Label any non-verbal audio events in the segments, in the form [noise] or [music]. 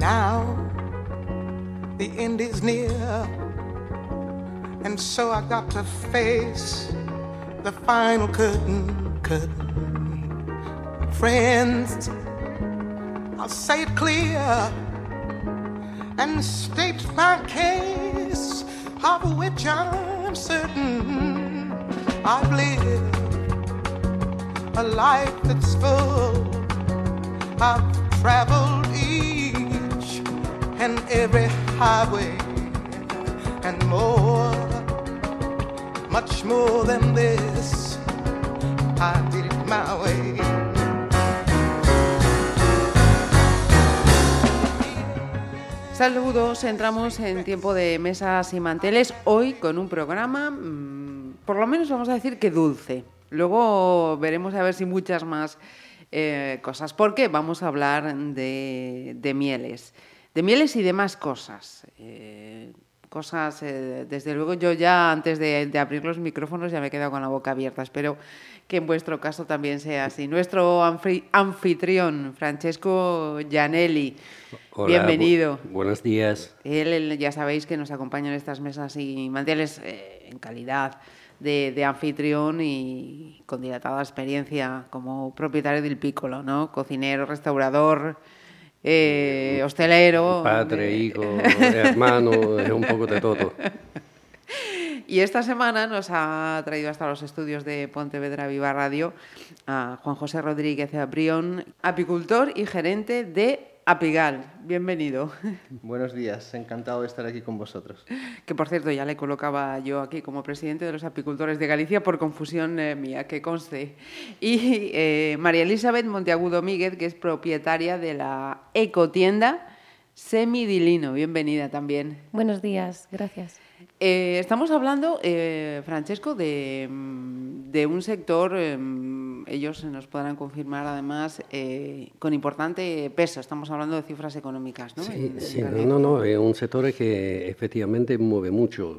Now the end is near, and so I got to face the final curtain, curtain. Friends, I'll say it clear and state my case, of which I'm certain I've lived a life that's full. I've traveled each and every highway and more, much more than this. I it my way. Saludos, entramos en tiempo de mesas y manteles, hoy con un programa, mmm, por lo menos vamos a decir que dulce. Luego veremos a ver si muchas más eh, cosas, porque vamos a hablar de, de, mieles, de mieles y demás cosas. Eh, cosas, eh, desde luego yo ya antes de, de, abrir los micrófonos ya me he quedado con la boca abierta, espero que en vuestro caso también sea así. Nuestro anfitrión, Francesco Gianelli, Hola, bienvenido. Bu buenos días. Él, él, ya sabéis que nos acompaña en estas mesas y manteles eh, en calidad de, de, anfitrión y con dilatada experiencia como propietario del Piccolo, ¿no? Cocinero, restaurador, eh, hostelero. Padre, hijo, hermano, un poco de todo. [laughs] Y esta semana nos ha traído hasta los estudios de Pontevedra Viva Radio a Juan José Rodríguez Abrión, apicultor y gerente de Apigal. Bienvenido. [laughs] Buenos días, encantado de estar aquí con vosotros. Que por cierto ya le colocaba yo aquí como presidente de los apicultores de Galicia por confusión eh, mía, que conste. Y eh, María Elizabeth Monteagudo Míguez, que es propietaria de la ecotienda Semidilino. Bienvenida también. Buenos días, gracias. Eh, estamos hablando, eh, Francesco, de, de, un sector, eh, ellos nos podrán confirmar además, eh, con importante peso. Estamos hablando de cifras económicas, ¿no? Sí, en, sí en no, no, es un sector que efectivamente mueve mucho.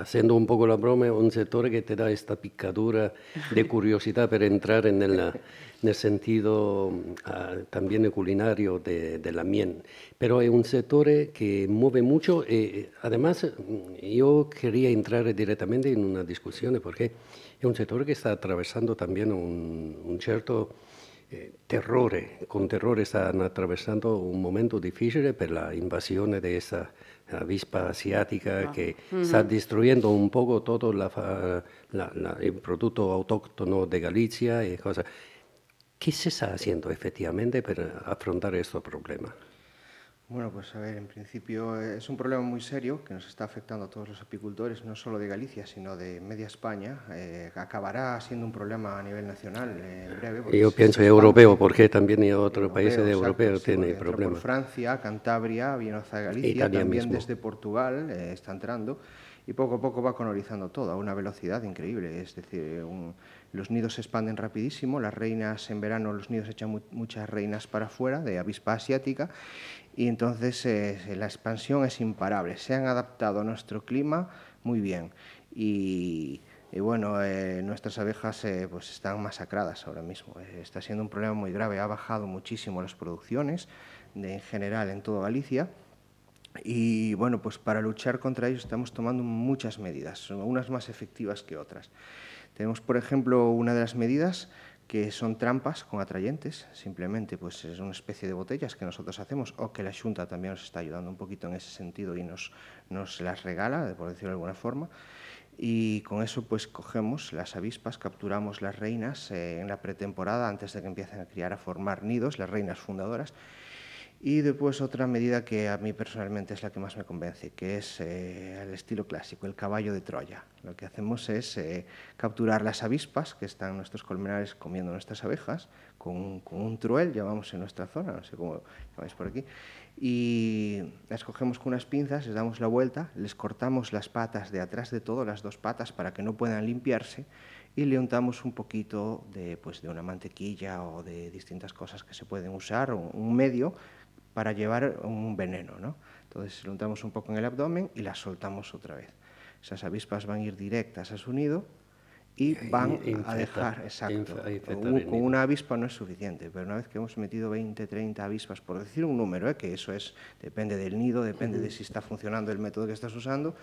Haciendo un poco la broma, un sector que te da esta picadura de curiosidad para entrar en el, en el sentido uh, también culinario de, de, la miel. Pero es un sector que mueve mucho. Eh, además, yo quería entrar directamente en una discusión porque es un sector que está atravesando también un, un cierto eh, terrore. Con terrore están atravesando un momento difícil por la invasión de esa avispa asiática Ah. que está destruyendo un poco todo la, la, la, el producto autóctono de Galicia y cosas. ¿Qué se está haciendo efectivamente para afrontar estos problemas? Bueno, pues a ver, en principio es un problema muy serio que nos está afectando a todos los apicultores, no solo de Galicia, sino de media España. Eh, acabará siendo un problema a nivel nacional eh, en breve. Yo pienso europeo, porque también hay otros países europeos sí, tienen por problemas. Francia, Cantabria, viene hacia Galicia, Italia también mismo. desde Portugal eh, está entrando y poco a poco va colonizando todo a una velocidad increíble. Es decir, un, los nidos se expanden rapidísimo, las reinas en verano, los nidos echan mu muchas reinas para afuera de avispa asiática y entonces eh, la expansión es imparable. Se han adaptado a nuestro clima muy bien y, bueno, eh, nuestras abejas eh, pues están masacradas ahora mismo. Está siendo un problema muy grave. Ha bajado muchísimo las producciones en general en toda Galicia. Y bueno, pues para luchar contra ellos estamos tomando muchas medidas, unas más efectivas que otras. Tenemos, por ejemplo, una de las medidas que son trampas con atrayentes, simplemente pues es una especie de botellas que nosotros hacemos o que la Junta también nos está ayudando un poquito en ese sentido y nos, nos las regala, por decirlo de alguna forma. Y con eso pues cogemos las avispas, capturamos las reinas eh, en la pretemporada antes de que empiecen a criar, a formar nidos, las reinas fundadoras. Y después otra medida que a mí personalmente es la que más me convence, que es eh, el estilo clásico, el caballo de Troya. Lo que hacemos es eh, capturar las avispas que están en nuestros colmenares comiendo nuestras abejas con con un truel, llamamos en nuestra zona, no sé cómo llamáis por aquí, y las cogemos con unas pinzas, les damos la vuelta, les cortamos las patas de atrás de todo, las dos patas, para que no puedan limpiarse, y le untamos un poquito de, pues, de una mantequilla o de distintas cosas que se pueden usar, un medio para llevar un veneno. ¿no? Entonces lo untamos un poco en el abdomen y las soltamos otra vez. Esas avispas van a ir directas a su nido y van a dejar, exacto. un- con una avispa no es suficiente, pero una vez que hemos metido 20, 30 avispas, por decir un número, ¿eh? que eso es depende del nido, depende de si está funcionando el método que estás usando,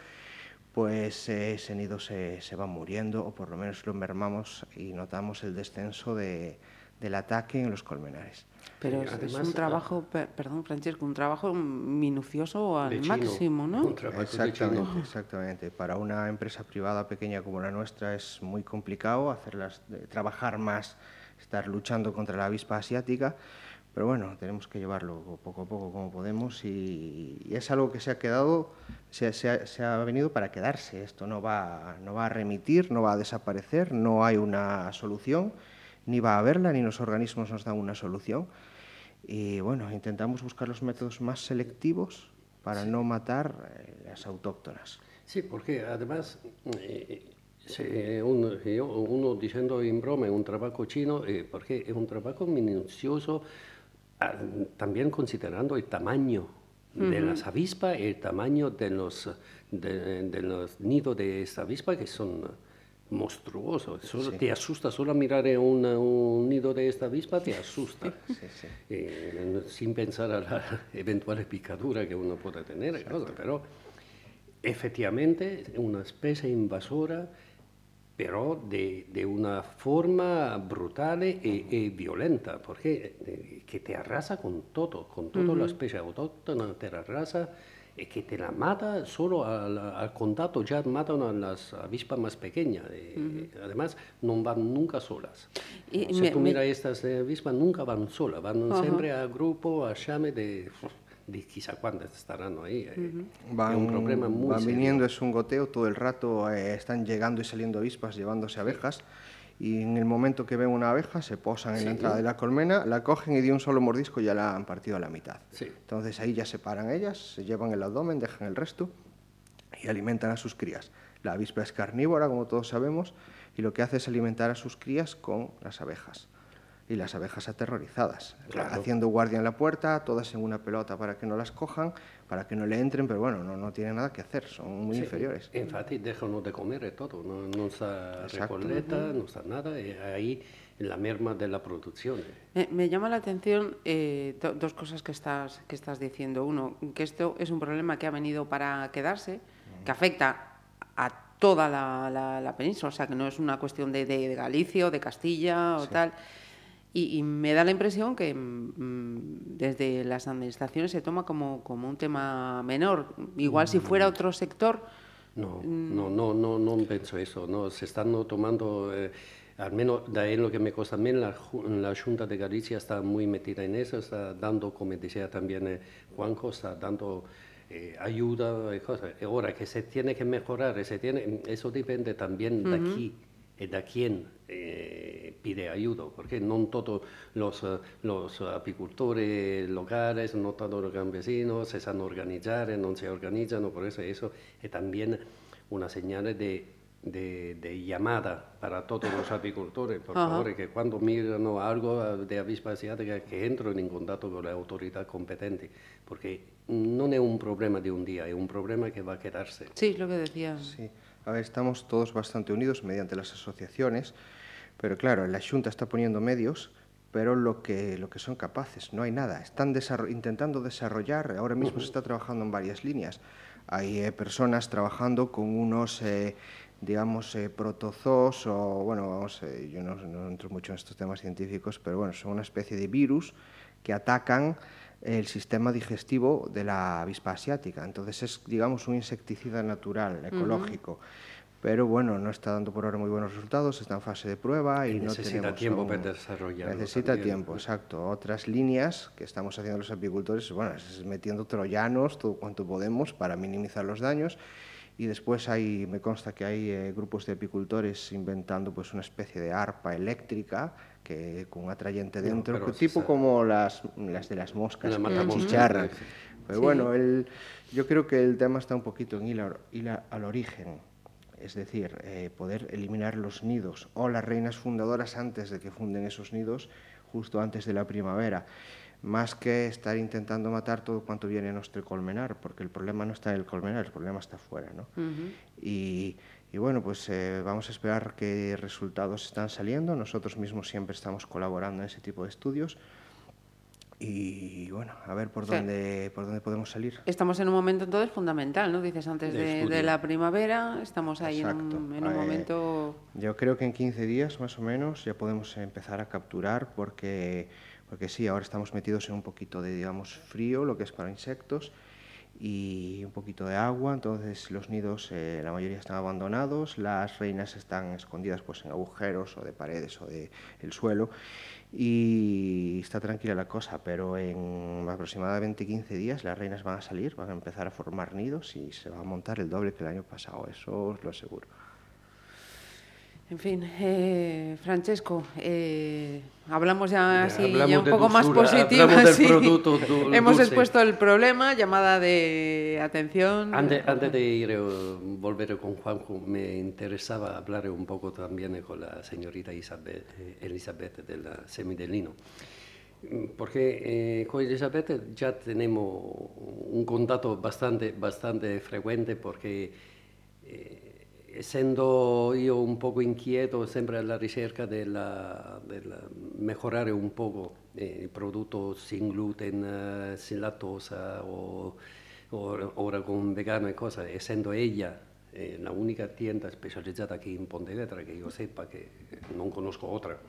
pues eh, ese nido se, se va muriendo o por lo menos lo mermamos y notamos el descenso de- del ataque en los colmenares. Pero Sí, es, es además, un trabajo, per- perdón, Francesco, un trabajo minucioso al chino, máximo, ¿no? Exactamente, exactamente. Para una empresa privada pequeña como la nuestra es muy complicado hacerlas, de- trabajar más, estar luchando contra la avispa asiática, pero bueno, tenemos que llevarlo poco a poco como podemos y, y es algo que se ha quedado, se, se ha, se ha venido para quedarse. Esto no va, no va a remitir, no va a desaparecer, no hay una solución, ni va a haberla, ni los organismos nos dan una solución. Y bueno, intentamos buscar los métodos más selectivos para no matar eh, las autóctonas. Sí, porque además, eh, se- uno, diciendo en broma, un trabajo chino, eh, porque es un trabajo minucioso, ah, también considerando el tamaño de las avispas, el tamaño de los, de, de los nidos de esta avispa, que son monstruosos. Solo Te asusta solo mirar en una- un nido de esta avispa, te asusta. Sí, sí. Eh, sin pensar a la [laughs] eventual picadura que uno pueda tener, cosa, pero efectivamente es una especie invasora, pero de, de una forma brutal y, y violenta, porque eh, que te arrasa con todo, con toda la especie autóctona, te arrasa y que te la mata solo al, al contacto, ya matan a las avispas más pequeñas. eh, Además, no van nunca solas. Y si me- tú me- miras estas eh, avispas, nunca van solas, van Ajá. siempre a grupo, a llame de, de quizá cuántas estarán ahí. eh. Van, es un problema muy van serio. viniendo, es un goteo, todo el rato eh, están llegando y saliendo avispas llevándose abejas. Y en el momento que ven una abeja, se posan en la entrada de la colmena, la cogen y de un solo mordisco ya la han partido a la mitad. Sí. Entonces ahí ya se paran ellas, se llevan el abdomen, dejan el resto y alimentan a sus crías. La avispa es carnívora, como todos sabemos, y lo que hace es alimentar a sus crías con las abejas. Y las abejas aterrorizadas, Claro. haciendo guardia en la puerta, todas en una pelota para que no las cojan, para que no le entren, pero bueno, no, no tienen nada que hacer, son muy Sí, inferiores. Infatti déjanos de comer e todo, no, non sa Exacto. recolleta, non sa nada, e aí la merma della produzione. Me, me llama la atención eh, do- dos cosas que estás, que estás diciendo. Uno, que esto es un problema que ha venido para quedarse, que afecta a toda la, la- la península, o sea, que no es una cuestión de, de- de Galicia o de Castilla o tal. Y, y me da la impresión que mm, desde las administraciones se toma como, como un tema menor. Igual si fuera otro sector, No, no, no, no, non penso eso, no, se stanno tomando, eh, almeno da lo que me consta me, la, la Junta de Galicia está muy metida en eso, está dando, como decía también eh, Juanjo, está dando eh, ayuda y cosas. Y ahora que se tiene que mejorar, se tiene, eso depende también de aquí y de quién eh, pide ayuda, porque no todos los, eh, los apicultores locales, no todos los campesinos se saben organizar, no se organizan, por eso eso es también una señal de, de, de llamada para todos los apicultores, por Ajá. favor, que cuando miran algo de avispa asiática, que entren en contacto con la autoridad competente, porque no es un problema de un día, es un problema que va a quedarse. sí, es lo que decía. Sí. A ver, estamos todos bastante unidos mediante las asociaciones, pero claro, la Junta está poniendo medios, pero lo que, lo que son capaces, no hay nada. Están desarro- intentando desarrollar, ahora mismo se está trabajando en varias líneas. Hay eh, personas trabajando con unos, eh, digamos, eh, protozoos o, bueno, vamos, eh, yo no, no entro mucho en estos temas científicos, pero bueno, son una especie de virus que atacan el sistema digestivo de la avispa asiática. Entonces es, digamos, un insecticida natural, ecológico. Pero bueno, no está dando por ahora muy buenos resultados, está en fase de prueba y, Y no necesita tenemos tiempo aún- para desarrollarlo Necesita también. tiempo, exacto. Otras líneas que estamos haciendo los apicultores, bueno, es metiendo troyanos todo cuanto podemos para minimizar los daños. Y después hay, me consta que hay eh, grupos de apicultores inventando pues una especie de arpa eléctrica que con un atrayente No, dentro, se tipo sabe. como las, las de las moscas La que sí. Pero Sí. bueno, el, yo creo que el tema está un poquito en ir, a- ir a- al origen, es decir, eh, poder eliminar los nidos o las reinas fundadoras antes de que funden esos nidos, justo antes de la primavera, más que estar intentando matar todo cuanto viene a nuestro colmenar, porque el problema no está en el colmenar, el problema está afuera, ¿no? Y, Y bueno, pues eh, vamos a esperar qué resultados están saliendo. Nosotros mismos siempre estamos colaborando en ese tipo de estudios. Y bueno, a ver por, Sí. dónde, por dónde podemos salir. Estamos en un momento entonces fundamental, ¿no? Dices antes De de, la primavera, estamos ahí en Exacto. un, en un Eh, momento... Yo creo que en 15 días más o menos ya podemos empezar a capturar porque, porque sí, ahora estamos metidos en un poquito de, digamos, frío, lo que es para insectos, y poquito de agua, entonces los nidos, eh, la mayoría están abandonados, las reinas están escondidas pues, en agujeros o de paredes o de el suelo, y está tranquila la cosa, pero en aproximadamente 15 días las reinas van a salir, van a empezar a formar nidos y se va a montar el doble que el año pasado, eso os lo aseguro. En fin, eh, Francesco, eh, hablamos ya Ya así, hablamos ya un poco más dulzura, positivo. hablamos del [laughs] sí. [laughs] Hemos expuesto el problema, llamada de atención. Antes, antes de ir eh, volver con Juanjo, me interesaba hablar un poco también con la señorita Isabel, eh, Elizabeth de la Semidelino. Porque eh, con Elizabeth ya tenemos un contacto bastante, bastante frecuente porque eh, essendo io un poco inquieto, sempre alla ricerca della mejorare un poco eh, il prodotto sin gluten, eh, sin lactosa o, o ora con vegano e cose, essendo ella eh, la unica tienda specializzata qui in Pontevedra che io seppa che non conosco otra,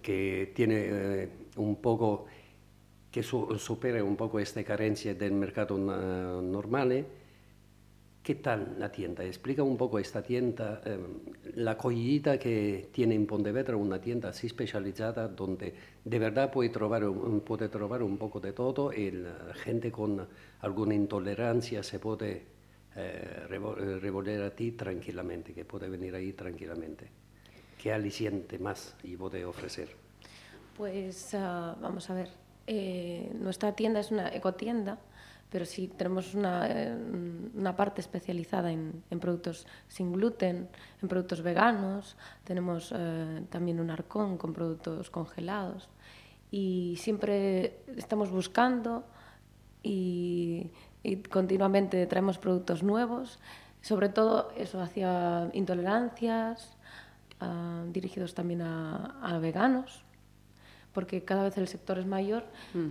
che tiene eh, un poco che su- supera un poco queste carenze del mercato normale. ¿Qué tal la tienda? Explica un poco esta tienda, eh, la acogida que tiene en Pontevedra, una tienda así especializada donde de verdad puede trovar un, puede trovar un poco de todo y la gente con alguna intolerancia se puede eh, eh, revolver a ti tranquilamente, que puede venir ahí tranquilamente. ¿Qué aliciente más y puede ofrecer? Pues ah, vamos a ver. Eh, nuestra tienda es una ecotienda, pero sí tenemos una, eh, una parte especializada en, en productos sin gluten, en productos veganos. Tenemos eh, también un arcón con productos congelados. Y siempre estamos buscando y, continuamente traemos productos nuevos, sobre todo eso hacia intolerancias, ah, dirigidos también a, a veganos, porque cada vez el sector es mayor.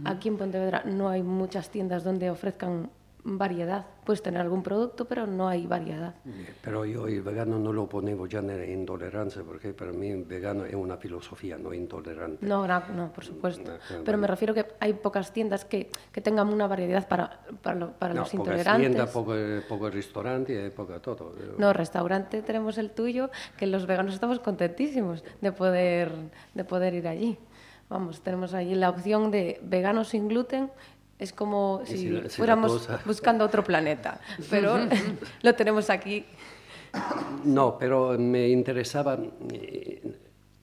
Aquí en Pontevedra no hay muchas tiendas donde ofrezcan variedad. Puedes tener algún producto, pero no hay variedad. Pero yo el vegano no lo pongo ya en intolerancia, porque para mí el vegano es una filosofía, no intolerante. No, no, no, por supuesto. No, Pero me vale. refiero que hay pocas tiendas que, que tengan una variedad para, para, lo- para No, los intolerantes. tiendas, poco, poco restaurante y poco todo. No, restaurante tenemos el tuyo, que los veganos estamos contentísimos de poder, de poder ir allí. Vamos, tenemos allí la opción de veganos sin gluten. Es como si sin la- sin fuéramos [laughs] buscando otro planeta, [laughs] pero [laughs] lo tenemos aquí. No, pero me interesaba eh,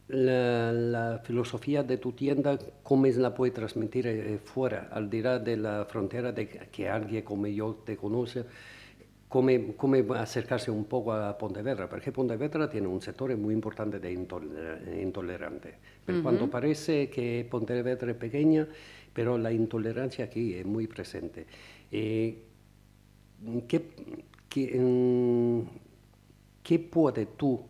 la, la filosofía de tu tienda, cómo la puedes transmitir eh, fuera, al dirá de la frontera, de que que alguien como yo te conoce, cómo, cómo acercarse un poco a Pontevedra, porque Pontevedra tiene un sector muy importante de intoler- intolerante. Pero cuando parece que Pontevedra es pequeña, pero la intolerancia aquí es muy presente. Eh, ¿qué, qué, mm, ¿Qué puede tú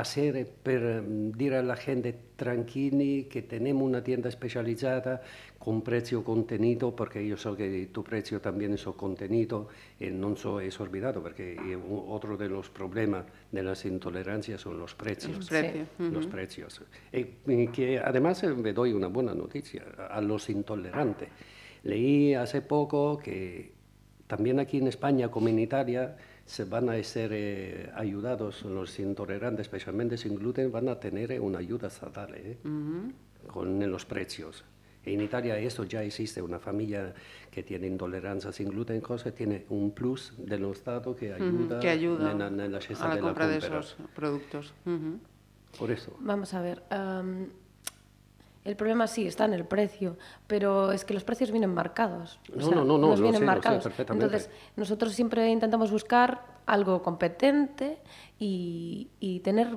hacer per mm, dire alla gente tranquilli che tenemos una tienda specializzata con prezzo contenuto, perché io so che tu prezzo también es contenido e non so esorbitado, perché eh, otro de los problemas de las intolerancias son los precios. Los precios. Los precios. Y, y que además eh, me doy una buena noticia a los intolerantes. Leí hace poco que también aquí en España, como en Italia, se van a ser eh, ayudados los intolerantes, especialmente sin gluten, van a tener eh, una ayuda estatal eh, con los precios. En Italia esto ya existe, una familia que tiene intolerancia sin gluten, cosa, tiene un plus del Estado que ayuda, que ayuda en la, en la a la de compra de compra. esos productos. Ujú. Por eso. Vamos a ver. am, el problema sí está en el precio, pero es que los precios vienen marcados. O No, sea, no, no, no, nos vienen sé, lo sé marcados. Entonces, nosotros siempre intentamos buscar algo competente y, y tener,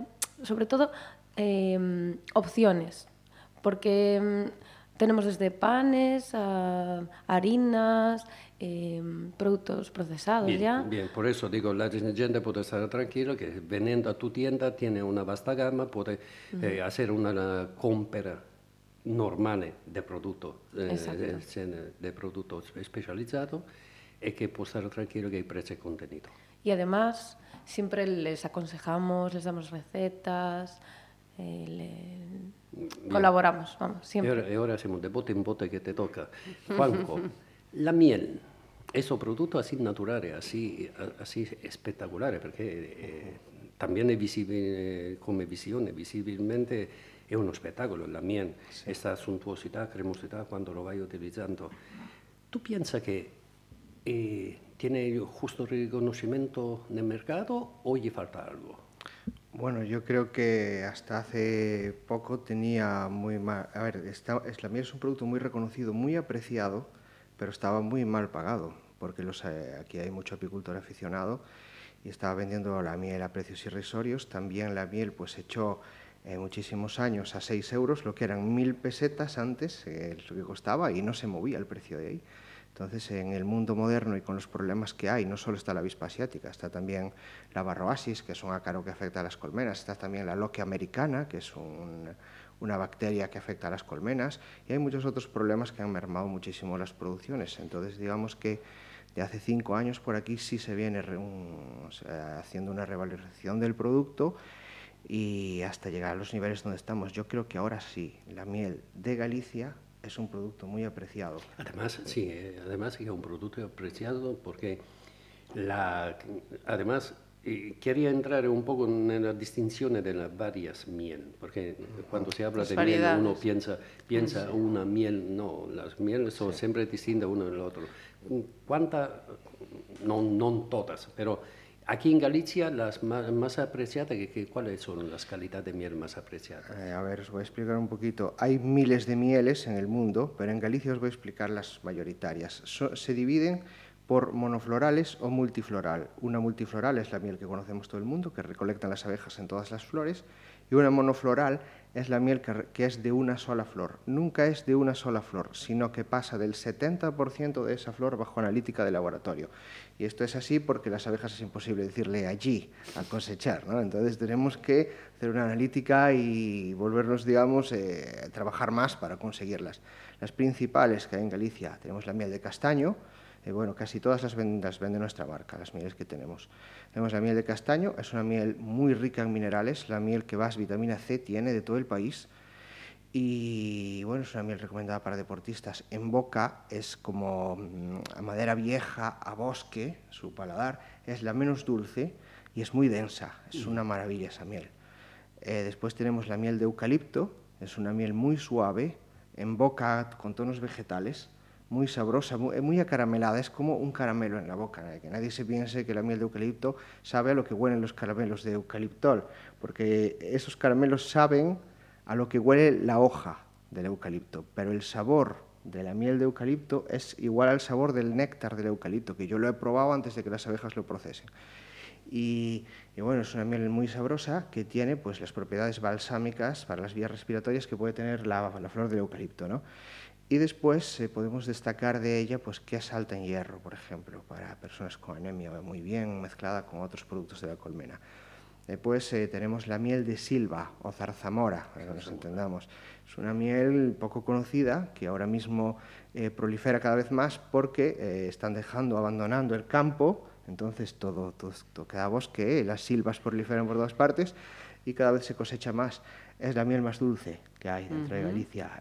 sobre todo, em, opciones. Porque em, tenemos desde panes a harinas, eh, productos procesados bien, ya. Bien, por eso digo, la gente puede estar tranquilo que veniendo a tu tienda tiene una vasta gama, puede eh, hacer una compra normale del prodotto, eh, Esatto. del prodotto specializzato e che può stare tranquillo che il prezzo è contenuto. Y además siempre les aconsejamos, les damos recetas, eh, le- colaboramos, vamos, siempre. ora, e ora siamo de botte in botte che te tocca. [laughs] Juanco, la miel è soprattutto así naturale, así, así espectacolare, perché eh, también è visibile come visione, visibilmente è uno spettacolo la miel, questa suntuosità, cremosità quando lo vai utilizzando. Tu pensa che eh, tiene il giusto riconoscimento nel mercato o gli falta algo? Bueno, yo creo que hasta hace poco tenía muy mal... A ver, está, es, la miel es un producto muy reconocido, muy apreciado, pero estaba muy mal pagado, porque los, eh, aquí hay mucho apicultor aficionado y estaba vendiendo la miel a precios irrisorios. También la miel pues echó eh, muchísimos años a 6 euros, lo que eran mil pesetas antes, eh, lo que costaba, y no se movía el precio de ahí. Entonces, en el mundo moderno y con los problemas que hay, no solo está la avispa asiática, está también la barroasis, que es un ácaro que afecta a las colmenas, está también la loquia americana, que es un- una bacteria que afecta a las colmenas, y hay muchos otros problemas que han mermado muchísimo las producciones. Entonces, digamos que de hace cinco años por aquí sí se viene haciendo una revalorización del producto y hasta llegar a los niveles donde estamos. Yo creo que ahora sí, la miel de Galicia es un producto muy apreciado. Además, sí, eh, además que es un producto apreciado porque la, además eh, quería entrar un poco en la distinción de las varias miel, porque cuando se habla Las de miel uno variedades. piensa, piensa una miel, no, las mieles son siempre distintas uno del otro. ¿Cuántas? No, no todas, pero aquí en Galicia las más, más apreciadas, ¿cuáles son las calidades de miel más apreciadas? Eh, a ver, os voy a explicar un poquito. Hay miles de mieles en el mundo, pero en Galicia os voy a explicar las mayoritarias. So- se dividen por monoflorales o multifloral. Una multifloral es la miel que conocemos todo el mundo, que recolectan las abejas en todas las flores, y una monofloral es la miel que, es de una sola flor. Nunca es de una sola flor, sino que pasa del 70% de esa flor bajo analítica de laboratorio. Y esto es así porque las abejas es imposible decirle allí a cosechar, ¿no? Entonces tenemos que hacer una analítica y volvernos, digamos, eh, trabajar más para conseguirlas. Las principales que hay en Galicia, tenemos la miel de castaño, eh, bueno, casi todas las, ven- las vende nuestra marca, las mieles que tenemos. Tenemos la miel de castaño, es una miel muy rica en minerales, la miel que más vitamina C tiene de todo el país. Y bueno, es una miel recomendada para deportistas. En boca es como mm, a madera vieja, a bosque, su paladar. Es la menos dulce y es muy densa. Es una maravilla esa miel. Eh, después tenemos la miel de eucalipto. Es una miel muy suave, en boca con tonos vegetales, muy sabrosa, muy, muy acaramelada. Es como un caramelo en la boca. eh, Que nadie se piense que la miel de eucalipto sabe a lo que huelen los caramelos de eucaliptol, porque esos caramelos saben a lo que huele la hoja del eucalipto, pero el sabor de la miel de eucalipto es igual al sabor del néctar del eucalipto, que yo lo he probado antes de que las abejas lo procesen. Y, y bueno, es una miel muy sabrosa que tiene pues, las propiedades balsámicas para las vías respiratorias que puede tener la, la flor del eucalipto. ¿no? Y después eh, podemos destacar de ella pues, que es alta en hierro, por ejemplo, para personas con anemia, va muy bien mezclada con otros productos de la colmena. Después eh, tenemos la miel de silva o zarzamora, para que nos entendamos. Es una miel poco conocida que ahora mismo eh, prolifera cada vez más porque eh, están dejando, abandonando el campo, entonces todo, todo, todo queda bosque, eh, las silvas proliferan por todas partes y cada vez se cosecha más. Es la miel más dulce que hay dentro de Galicia.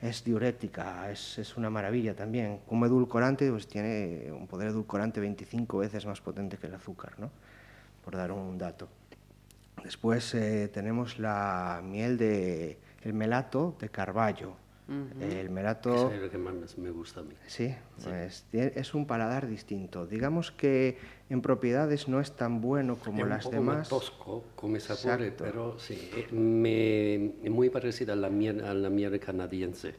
Es diurética, es, es una maravilla también. Como edulcorante, pues tiene un poder edulcorante 25 veces más potente que el azúcar, ¿no? por dar un dato. Después eh, tenemos la miel de el melato de Carballo. El melato es lo que más me gusta a mí. Sí, pues, es un paladar distinto. Digamos que en propiedades no es tan bueno como es las un poco demás. más tosco come sapore, Exacto. pero sí, eh, me- è muy parecida alla miele, alla miele canadiense,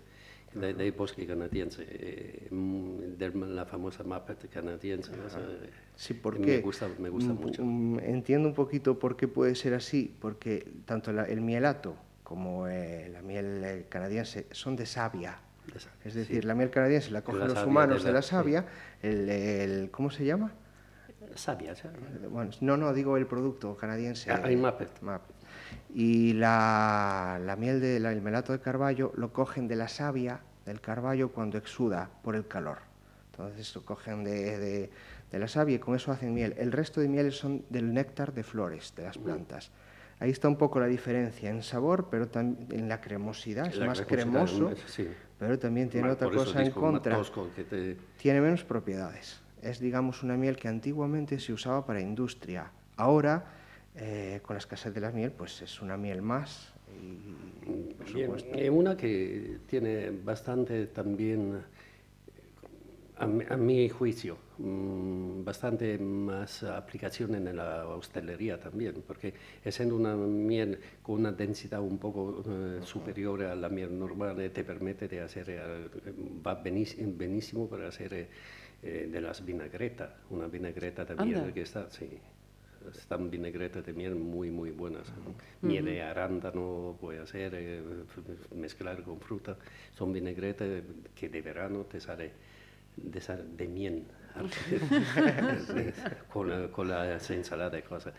dai, dai boschi canadiensi, eh, mm, della famosa Muppet canadiense. eso, eh, Sí, ¿por me gusta, me gusta Mm, mucho. mm, Entiendo un poquito por qué puede ser así, porque tanto la- el mielato como eh, la miel eh, canadiense, son de savia. De savia, Es decir, sí. la miel canadiense la cogen La los savia humanos de de la- savia, el, el- ¿cómo se llama? Sabia, ¿sabes? Bueno, no, no, digo el producto canadiense. Ah, el Muppet. Muppet. Y la, la miel del el melato de carballo lo cogen de la savia del carballo cuando exuda por el calor. Entonces lo cogen de, de- de la savia y con eso hacen miel. El resto de mieles son del néctar de flores de las plantas. Ahí está un poco la diferencia en sabor, pero también en la cremosidad. Es La más cremoso, sí. pero también tiene otra cosa en contra te- tiene menos propiedades. Es, digamos, una miel que antiguamente se usaba para industria. Ahora, eh, con la escasez de la miel, pues es una miel más. Y, por Bien, supuesto, eh, una que tiene bastante también, a, mi- a mi juicio, mm, bastante más aplicación en la hostelería también, porque es siendo una miel con una densidad un poco eh, superior a la miel normal, eh, te permite de hacer, eh, va benísimo para hacer eh, eh, de las vinagretas, una vinagreta también Anda. que está, sí. Están vinagretas de miel muy, muy buenas. Miel de arándano puede hacer, mezclar con fruta. Son vinagretas que de verano te sale de, sal- de miel [laughs] [laughs] con, la- con las ensaladas y cosas.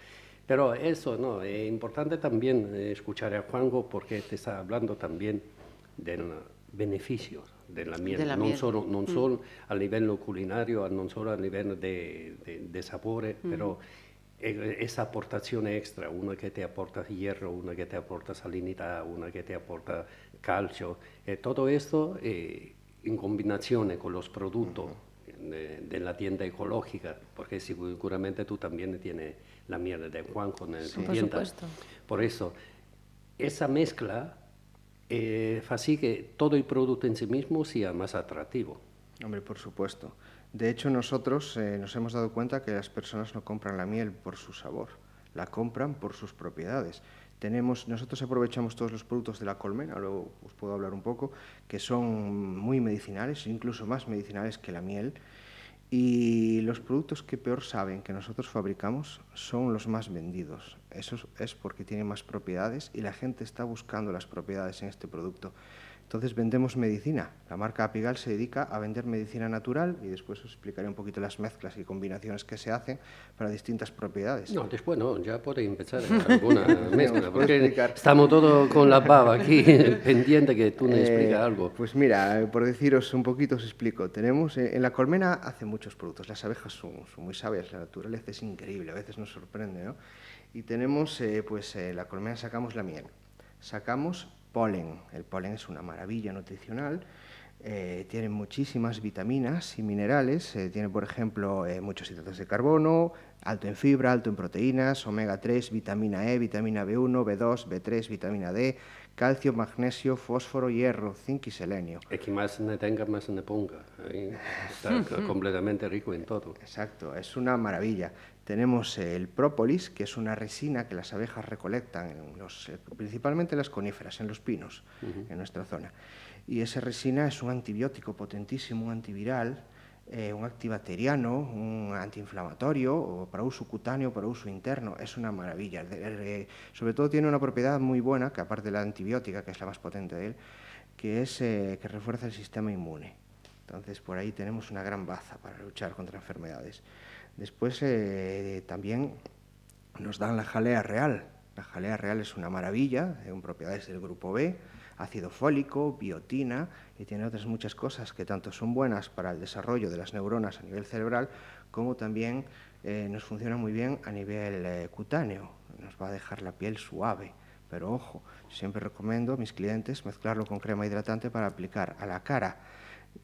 Pero eso, ¿no? Es importante también eh, escuchar a Juanjo porque te está hablando también del beneficio de la miel, De la non miel. solo, non solo a livello culinario, non solo a livello de, de, de sapore, però eh, esa aportazione extra, una che ti aporta hierro, una che ti aporta salinità, una che ti aporta calcio, e todo esto eh, in combinazione con los productos de, de la tienda ecológica, porque seguramente tú también tienes la miel de Juanjo en tu Por tienda. supuesto. Por eso, esa mezcla eh, hace que todo el producto en sí mismo sea más atractivo. hombre, por supuesto. De hecho, nosotros eh, nos hemos dado cuenta que las personas no compran la miel por su sabor, la compran por sus propiedades. Tenemos, nosotros aprovechamos todos los productos de la colmena, luego os puedo hablar un poco, que son muy medicinales, incluso más medicinales que la miel. Y los productos que peor saben que nosotros fabricamos son los más vendidos. Eso es- porque tienen más propiedades y la gente está buscando las propiedades en este producto. Entonces vendemos medicina. La marca Apigal se dedica a vender medicina natural y después os explicaré un poquito las mezclas y combinaciones que se hacen para distintas propiedades. No, después no, ya puede empezar [laughs] alguna mezcla, porque estamos todos con la baba aquí, [laughs] pendiente que tú nos Eh, explicas algo. Pues mira, eh, por deciros un poquito os explico. Tenemos eh, en la colmena hace muchos productos. Las abejas son, son muy sabias, la naturaleza es increíble, a veces nos sorprende, ¿no? Y tenemos, eh, pues en la colmena sacamos la miel, sacamos polen. El polen es una maravilla nutricional. eh, tiene muchísimas vitaminas y minerales. eh, tiene, por ejemplo, eh, muchos hidratos de carbono, alto en fibra, alto en proteínas, omega 3, vitamina E, vitamina B1, B2, B3, vitamina D, calcio, magnesio, fósforo, hierro, zinc y selenio. Es que más ne tenga, más ne ponga. Ahí está [laughs] completamente rico en todo. Exacto, es una maravilla. Tenemos el própolis, que es una resina que las abejas recolectan, en los, eh, principalmente en las coníferas, en los pinos, en nuestra zona. Y esa resina es un antibiótico potentísimo, un antiviral, eh, un antibacteriano, un antiinflamatorio, o para uso cutáneo, para uso interno. Es una maravilla. Sobre todo tiene una propiedad muy buena, que aparte de la antibiótica, que es la más potente de él, que es eh, que refuerza el sistema inmune. Entonces, por ahí tenemos una gran baza para luchar contra enfermedades. Después, eh, también nos dan la jalea real. La jalea real es una maravilla, eh, con propiedades del grupo B, ácido fólico, biotina y tiene otras muchas cosas que tanto son buenas para el desarrollo de las neuronas a nivel cerebral como también eh, nos funciona muy bien a nivel eh, cutáneo. Nos va a dejar la piel suave. Pero ojo, siempre recomiendo a mis clientes mezclarlo con crema hidratante para aplicar a la cara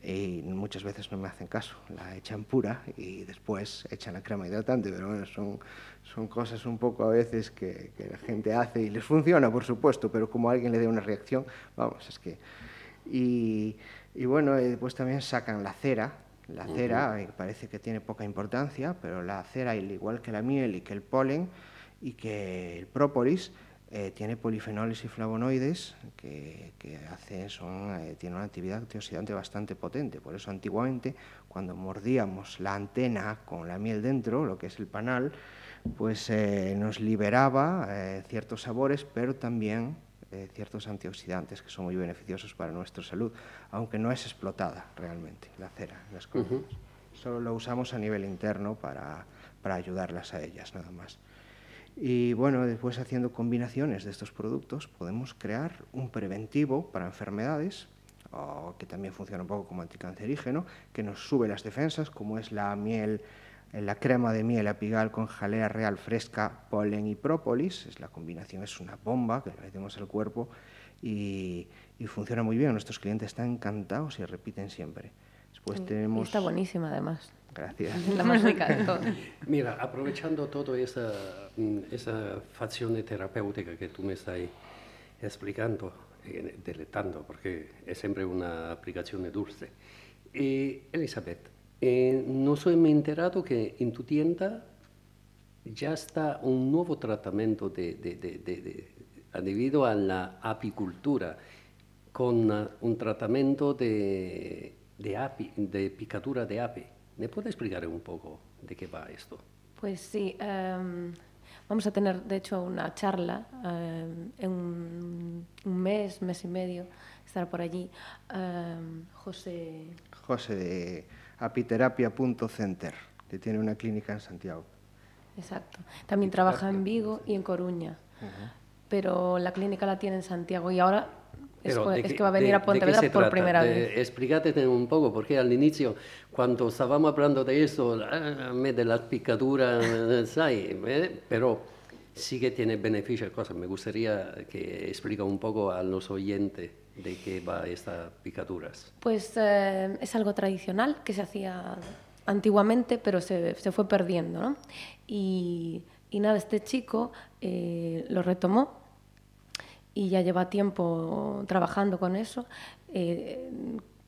y muchas veces no me hacen caso, la echan pura y después echan la crema hidratante, pero bueno, son, son cosas un poco a veces que, que la gente hace y les funciona, por supuesto, pero como alguien le dé una reacción, vamos, es que... Y, y bueno, después también sacan la cera, la cera eh, parece que tiene poca importancia, pero la cera, al igual que la miel y que el polen y que el própolis, eh, tiene polifenoles y flavonoides que, que hace, son, eh, tiene una actividad antioxidante bastante potente. Por eso antiguamente, cuando mordíamos la antena con la miel dentro, lo que es el panal, pues eh, nos liberaba eh, ciertos sabores, pero también eh, ciertos antioxidantes que son muy beneficiosos para nuestra salud, aunque no es explotada realmente la cera en las colonias. Solo lo usamos a nivel interno para, para ayudarlas a ellas, nada más. Y bueno, después haciendo combinaciones de estos productos podemos crear un preventivo para enfermedades, o que también funciona un poco como anticancerígeno, que nos sube las defensas, como es la miel, eh, la crema de miel apigal con jalea real fresca, polen y própolis. Es, la combinación es una bomba que le metemos al cuerpo y, y funciona muy bien. Nuestros clientes están encantados y repiten siempre. Después Y tenemos... está buenísima además. Gracias. [laughs] La más rica de todas. [laughs] Mira, aprovechando toda esa, mm, esa facción terapéutica que tú me estás explicando, eh, deletando, porque es siempre una aplicación dulce. Eh, Elizabeth, eh, no soy me enterado que en tu tienda ya está un nuevo tratamiento de, de- de- de- de- debido a la apicultura, con ah, un tratamiento de, de, api- de picadura de ape. ¿Me puede explicar un poco de qué va esto? Pues sí, em, vamos a tener de hecho una charla em, en un, un mes, mes y medio, estará por allí em, José. José de apiterapia.center, que tiene una clínica en Santiago. Exacto. También trabaja en Vigo y en Coruña, pero la clínica la tiene en Santiago y ahora Pero, co- ¿de es que va a venir a Pontevedra por trata? primera vez. Explícate un poco, porque al inicio, cuando estábamos hablando de eso, ah, me de las picaduras, [laughs] ¿sabes? Pero sí que tiene beneficios, cosas. Me gustaría que explique un poco a los oyentes de qué va estas picaduras. Pues eh, es algo tradicional que se hacía antiguamente, pero se, se fue perdiendo, ¿no? Y, y nada, este chico eh, lo retomó y ya lleva tiempo trabajando con eso. Eh,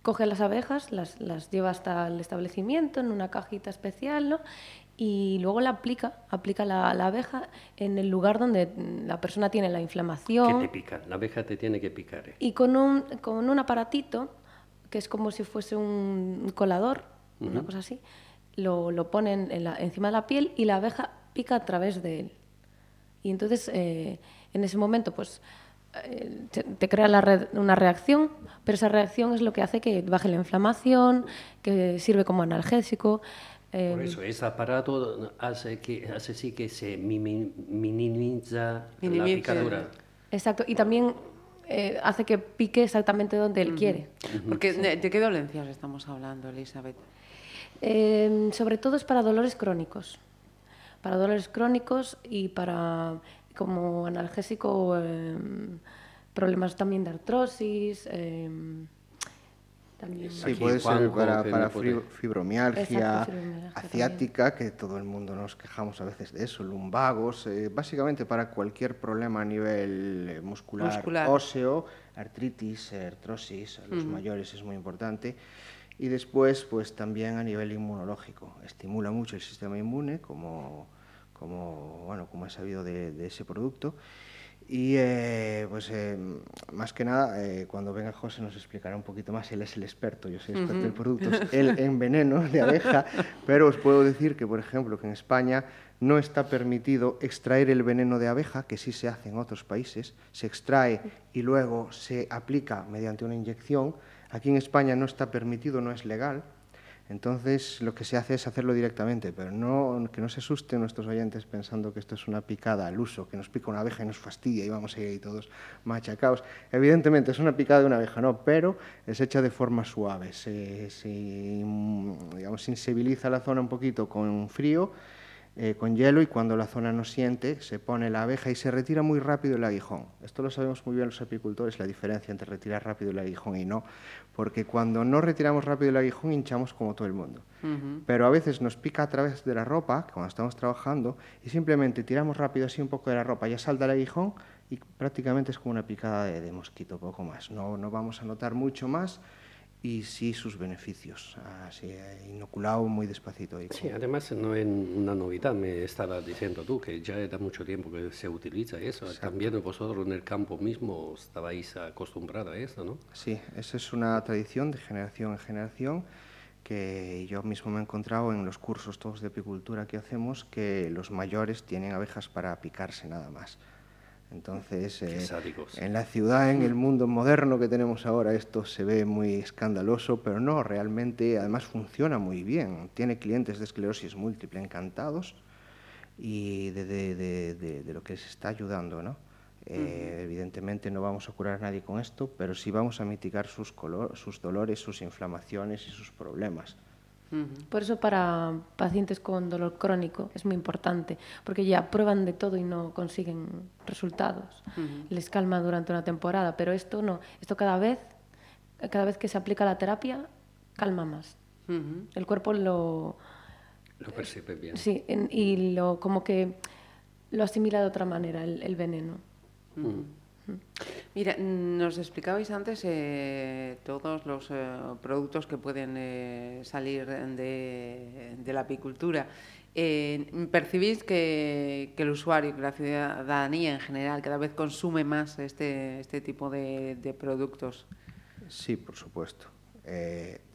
coge las abejas, las, las lleva hasta el establecimiento en una cajita especial, ¿no? Y luego la aplica, aplica la, la abeja en el lugar donde la persona tiene la Que inflamación. te pica, la abeja te tiene que picar. eh. Y con un, con un aparatito, que es como si fuese un colador, una cosa así, lo, lo ponen en la- encima de la piel y la abeja pica a través de él. Y entonces, eh, en ese momento, pues te, te crea la red- una reacción, pero esa reacción es lo que hace que baje la inflamación, que sirve como analgésico. eh, Por eso, ese aparato hace, que, hace sí que se mimi- minimiza la Minimiza. picadura. exacto, y también eh, hace que pique exactamente donde él quiere. Porque, ¿de, de qué dolencias estamos hablando, Elizabeth? Eh, sobre todo es para dolores crónicos. Para dolores crónicos y para, como analgésico, eh, problemas también de artrosis. eh, también Sí, puede ser para, fibromialgia, Exacto, fibromialgia asiática, que todo el mundo nos quejamos a veces de eso, lumbagos, eh, básicamente para cualquier problema a nivel eh, muscular, Muscular. óseo, artritis, artrosis, a los mayores es muy importante. Y después, pues también a nivel inmunológico, estimula mucho el sistema inmune, como, como, bueno, como he sabido de, de ese producto. Y eh, pues eh, más que nada, eh, cuando venga José nos explicará un poquito más, él es el experto, yo soy experto en productos, [laughs] él en veneno de abeja, pero os puedo decir que, por ejemplo, que en España no está permitido extraer el veneno de abeja, que sí se hace en otros países, se extrae y luego se aplica mediante una inyección. Aquí en España no está permitido, no es legal, entonces lo que se hace es hacerlo directamente, pero no, que no se asusten nuestros oyentes pensando que esto es una picada al uso, que nos pica una abeja y nos fastidia y vamos a ahí todos machacados. Evidentemente es una picada de una abeja, no, pero es hecha de forma suave, se, se, digamos, sensibiliza la zona un poquito con frío, eh, con hielo y cuando la zona no siente se pone la abeja y se retira muy rápido el aguijón. Esto lo sabemos muy bien los apicultores, la diferencia entre retirar rápido el aguijón y no, porque cuando no retiramos rápido el aguijón hinchamos como todo el mundo. Pero a veces nos pica a través de la ropa, cuando estamos trabajando, y simplemente tiramos rápido así un poco de la ropa, ya salta el aguijón y prácticamente es como una picada de, de mosquito, poco más. No, no vamos a notar mucho más y sí sus beneficios, así eh, inoculado muy despacito. Y Sí, además no es una novedad, me estabas diciendo tú, que ya da mucho tiempo que se utiliza eso. También vosotros en el campo mismo estabais acostumbrados a eso, ¿no? Sí, esa es una tradición de generación en generación que yo mismo me he encontrado en los cursos todos de apicultura que hacemos, que los mayores tienen abejas para picarse nada más. Entonces, eh, en la ciudad, en el mundo moderno que tenemos ahora, esto se ve muy escandaloso, pero no, realmente además funciona muy bien. Tiene clientes de esclerosis múltiple encantados y de, de- de- de- de lo que se está ayudando, ¿no? Eh, Evidentemente no vamos a curar a nadie con esto, pero sí vamos a mitigar sus, color- sus dolores, sus inflamaciones y sus problemas. Por eso para pacientes con dolor crónico es muy importante, porque ya prueban de todo y no consiguen resultados. Les calma durante una temporada, pero esto no. Esto cada vez, cada vez que se aplica la terapia, calma más. El cuerpo lo, Lo percibe bien. sí, en- y lo como que lo asimila de otra manera el, el veneno. Mira, nos explicabais antes eh, todos los eh, productos que pueden eh, salir de, la apicultura. ¿Percibís que, el usuario, que la ciudadanía en general cada vez consume más este, este tipo de, productos? Sí, por supuesto.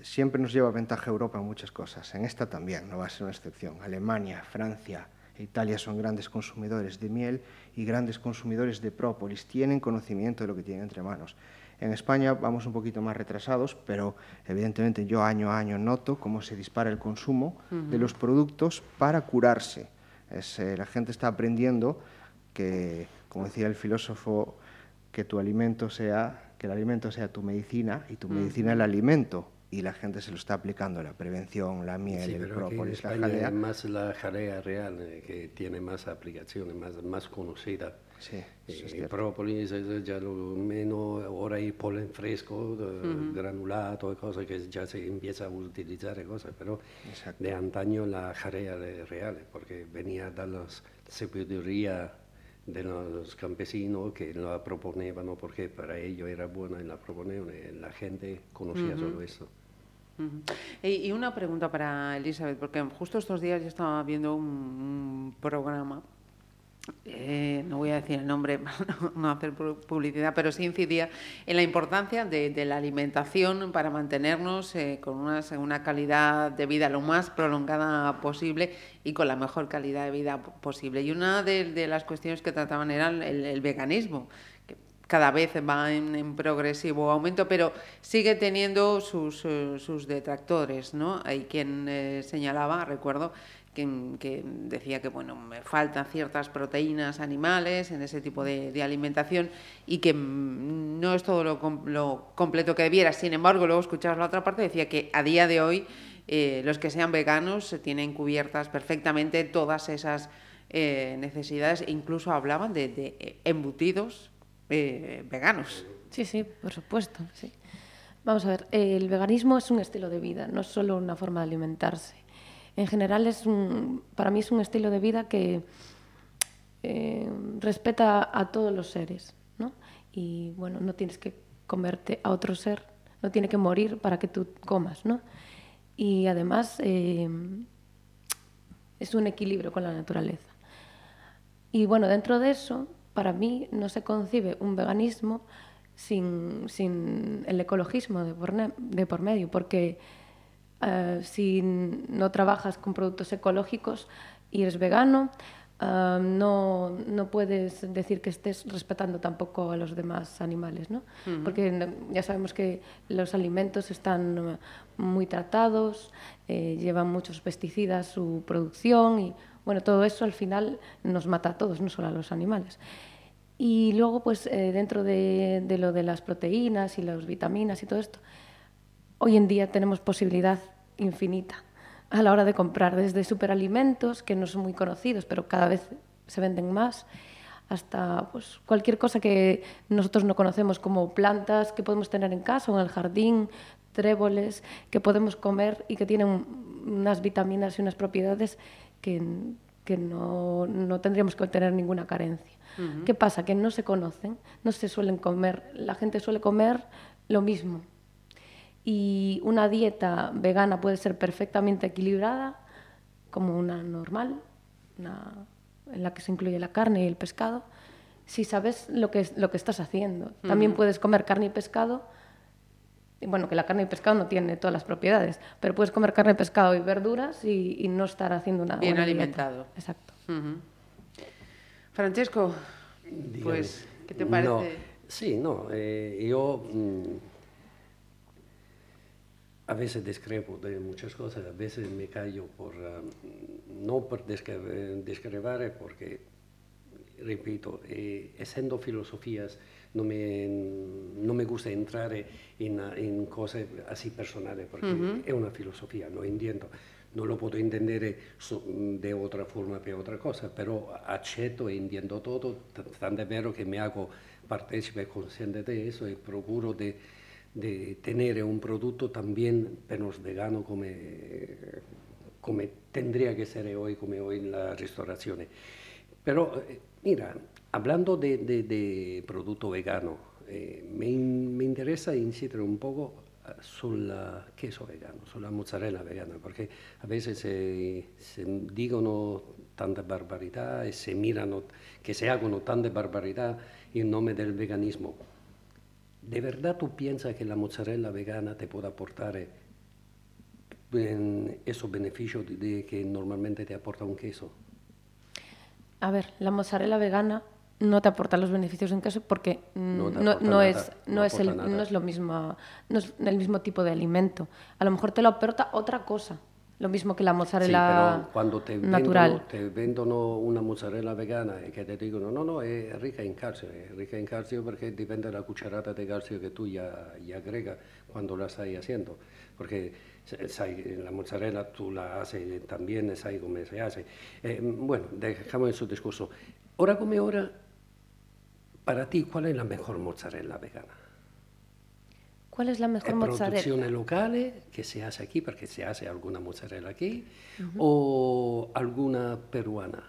Siempre nos lleva ventaja Europa en muchas cosas. En esta también, no va a ser una excepción. Alemania, Francia Italia son grandes consumidores de miel y grandes consumidores de própolis. Tienen conocimiento de lo que tienen entre manos. En España vamos un poquito más retrasados, pero evidentemente yo año a año noto cómo se dispara el consumo de los productos para curarse. Es, eh, la gente está aprendiendo que, como decía el filósofo, que tu alimento sea, que el alimento sea tu medicina y tu medicina el alimento. Y la gente se lo está aplicando, la prevención, la miel, Sí, el própolis, la jalea. es más la jalea real eh, que tiene más aplicaciones, más, más conocida. Sí, eso es Eh, cierto. própolis es ya lo menos, ahora hay polen fresco, de- granulato y cosas que ya se empieza a utilizar cosas, pero Exacto. de antaño la jalea real, porque venía de la sabiduría de los campesinos que la proponían, porque para ellos era buena y la proponían, y la gente conocía solo eso. Y una pregunta para Elizabeth, porque justo estos días yo estaba viendo un, programa, eh, no voy a decir el nombre [laughs] no, hacer pu- publicidad, pero sí incidía en la importancia de, la alimentación para mantenernos eh, con una, una calidad de vida lo más prolongada posible y con la mejor calidad de vida po- posible. Y una de, las cuestiones que trataban era el, veganismo, cada vez va en, progresivo aumento, pero sigue teniendo sus, eh, sus detractores, ¿no? Hay quien eh, señalaba, recuerdo, que, decía que bueno, me faltan ciertas proteínas animales en ese tipo de, alimentación y que mm, no es todo lo, lo completo que debiera. Sin embargo, luego escuchabas la otra parte, decía que a día de hoy eh, los que sean veganos tienen cubiertas perfectamente todas esas eh, necesidades, e incluso hablaban de, de, eh, embutidos eh, veganos. Sí, sí, por supuesto. Sí. Vamos a ver, el veganismo es un estilo de vida, no es solo una forma de alimentarse. En general, es para mí es un estilo de vida que eh, respeta a todos los seres, ¿no? Y bueno, no tienes que comerte a otro ser, no tiene que morir para que tú comas, ¿no? Y además eh, es un equilibrio con la naturaleza. Y bueno, dentro de eso, para mí no se concibe un veganismo sin, sin el ecologismo de por, de por medio, porque eh, si no trabajas con productos ecológicos y eres vegano, eh, no, no puedes decir que estés respetando tampoco a los demás animales, ¿no? Porque ya sabemos que los alimentos están eh, muy tratados, eh, llevan muchos pesticidas su producción y bueno, todo eso al final nos mata a todos, no solo a los animales. Y luego, pues eh, dentro de, de lo de las proteínas y las vitaminas y todo esto, hoy en día tenemos posibilidad infinita a la hora de comprar, desde superalimentos, que no son muy conocidos, pero cada vez se venden más, hasta pues, cualquier cosa que nosotros no conocemos, como plantas que podemos tener en casa o en el jardín, tréboles que podemos comer y que tienen unas vitaminas y unas propiedades que, que no, no tendríamos que tener ninguna carencia. ¿Qué pasa? Que no se conocen, no se suelen comer, la gente suele comer lo mismo. Y una dieta vegana puede ser perfectamente equilibrada, como una normal, una en la que se incluye la carne y el pescado, si sabes lo que, lo que estás haciendo. También puedes comer carne y pescado, bueno, que la carne y pescado no tiene todas las propiedades, pero puedes comer carne, pescado y verduras y, y no estar haciendo una Bien buena dieta. alimentado. Exacto. Ujú. Francesco, Pues, ¿qué te parece? No, sí, no, eh, yo mm, a veces discrepo de muchas cosas, a veces me callo por, ah, no por discrepar, porque, repito, eh, essendo filosofías, no me, no me gusta entrar en, en cose así personali, perché è una filosofia, lo entiendo. Non lo posso intendere so- de otra forma per otra cosa, però accetto e entiendo todo, t- tanto è vero che mi hago partecipe consciente de eso e procuro de, de tener un producto también menos vegano come, come tendría que ser hoy, come hoy en la restaurazione. Però, eh, mira, hablando de, de- de producto vegano, eh, me, me interesa incidere un poco eh, sul queso vegano, sulla mozzarella vegana, perché a veces se, se dicono tante barbarità e se mirano che si hagono tante barbarità in nome del veganismo. ¿De verdad tú piensas que la mozzarella vegana te pueda aportar eh, esos beneficios de, de que normalmente te aporta un queso? A ver, la mozzarella vegana no te aporta los beneficios de un queso porque No te no, no es, no, no es el, no es lo mismo, no es el mismo tipo de alimento. A lo mejor te lo aporta otra cosa, lo mismo que la mozzarella però quando te natural. te vendono una mozzarella vegana e che ti dicono no, no, è ricca in calcio, è ricca in calcio perché dipende dalla cucharata di calcio che tu ya, ya agrega quando la stai haciendo. Sai, la mozzarella tu la haces también, sai come se hace. Eh, bueno, dejamos ese discorso. Ora come ora, para ti, ¿cuál es la mejor mozzarella vegana? ¿Cuál es la ¿Es mejor mozzarella? producción local que se hace aquí, porque se hace alguna mozzarella aquí, o alguna peruana?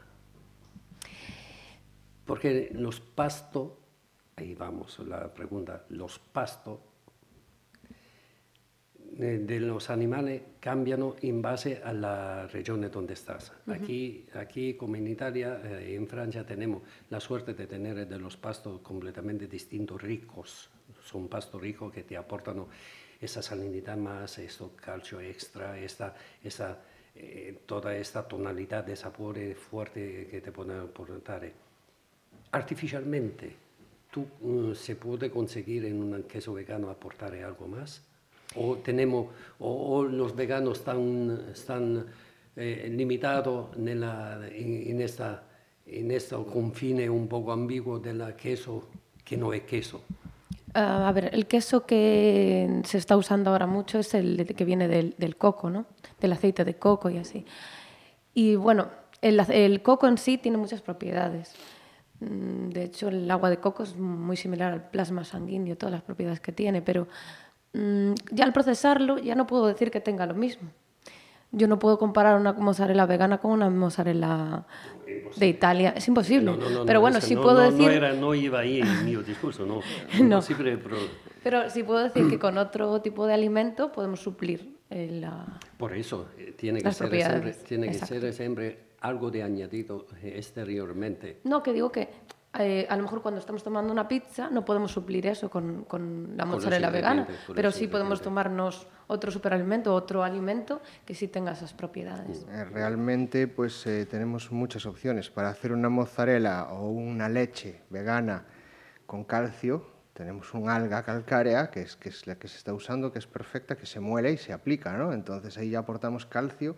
Porque los pastos, ahí vamos la pregunta, los pastos eh, de los animales cambian en base a la región donde estás. Aquí, aquí, como en Italia, eh, en Francia, tenemos la suerte de tener de los pastos completamente distintos, ricos. Son pastos ricos que te aportan esa salinidad más, esto calcio extra, esta, esa, eh, toda esta tonalidad de sabor fuerte que te pueden aportar. Artificialmente, ¿tú mm, se puede conseguir en un queso vegano aportar algo más? ¿O, tenemos, o, los veganos están, están eh, limitados en, en, esta, en este confine un poco ambiguo del queso que no es queso? Ah, a ver, el queso que se está usando ahora mucho es el que viene del, del coco, ¿no? Del aceite de coco y así. Y bueno, el, el coco en sí tiene muchas propiedades. Mm, De hecho, el agua de coco es muy similar al plasma sanguíneo, todas las propiedades que tiene, pero ya al procesarlo ya no puedo decir que tenga lo mismo. Yo no puedo comparar una mozzarella vegana con una mozzarella de Italia. Es imposible. No, no, no, pero no, bueno, sí no, puedo no, decir... No, era, no iba ahí el mío discurso, no. [laughs] No. Imposible, pero sí puedo decir que con otro tipo de alimento podemos suplir eh, la... por eso eh, tiene que, ser siempre, tiene que ser siempre algo de añadido eh, exteriormente. No, que digo que eh, a lo mejor cuando estamos tomando una pizza no podemos suplir eso con, con la mozzarella vegana, pero sí podemos tomarnos otro superalimento, otro alimento que sí tenga esas propiedades. Eh, Realmente, pues eh, tenemos muchas opciones. Para hacer una mozzarella o una leche vegana con calcio, tenemos un alga calcárea, que es, que es la que se está usando, que es perfecta, que se muele y se aplica, ¿no? Entonces ahí ya aportamos calcio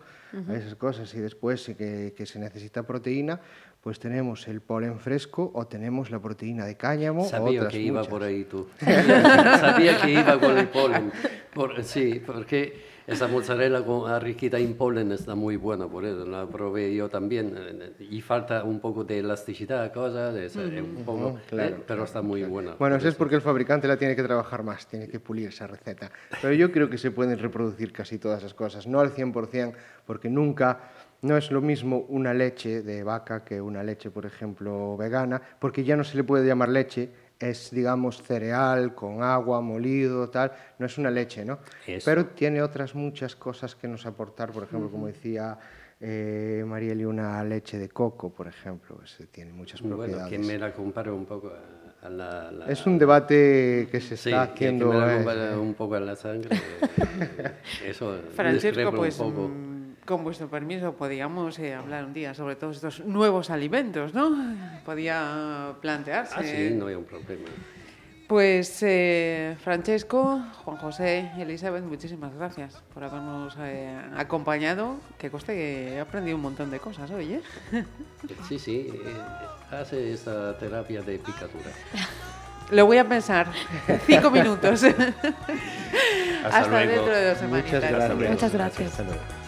a esas cosas. Y después, que se necesita proteína, pues tenemos el polen fresco o tenemos la proteína de cáñamo. o Sabía otras que iba muchas. por ahí tú. Sabía que iba con el polen. Por- sí, porque esa mozzarella con, arriquita en polen está muy buena, por eso la probé yo también. eh, Y falta un poco de elasticidad, cosa, de, ese- un poco, claro, eh, pero está muy buena. Bueno, eso es porque el fabricante la tiene que trabajar más, tiene que pulir esa receta. Pero yo creo que se pueden reproducir casi todas esas cosas, no al 100%, porque nunca, no es lo mismo una leche de vaca que una leche, por ejemplo, vegana, porque ya no se le puede llamar leche, es, digamos, cereal con agua, molido, tal, no es una leche, ¿no? Eso. Pero tiene otras muchas cosas que nos aportar, por ejemplo, como decía eh, Marieli, una leche de coco, por ejemplo, ese tiene muchas Bueno, propiedades. que me la compare un poco a, a la, la- Es un debate que se Sí, está haciendo. me la eh, un poco a la sangre. eh, [laughs] eso Francisco, discrepo pues un poco. Con vuestro permiso, podíamos eh, hablar un día sobre todos estos nuevos alimentos, ¿no? Podía plantearse. Ah, sí, no hay un problema. Pues eh, Francesco, Juan José, Elizabeth, muchísimas gracias por habernos eh, acompañado. Que coste que he aprendido un montón de cosas hoy, ¿eh? [laughs] Sí, sí, eh, hace esta terapia de picadura. [laughs] Lo voy a pensar. Cinco minutos. [laughs] Hasta Hasta luego. dentro de dos semanitas. Muchas gracias. Muchas gracias. Hasta luego.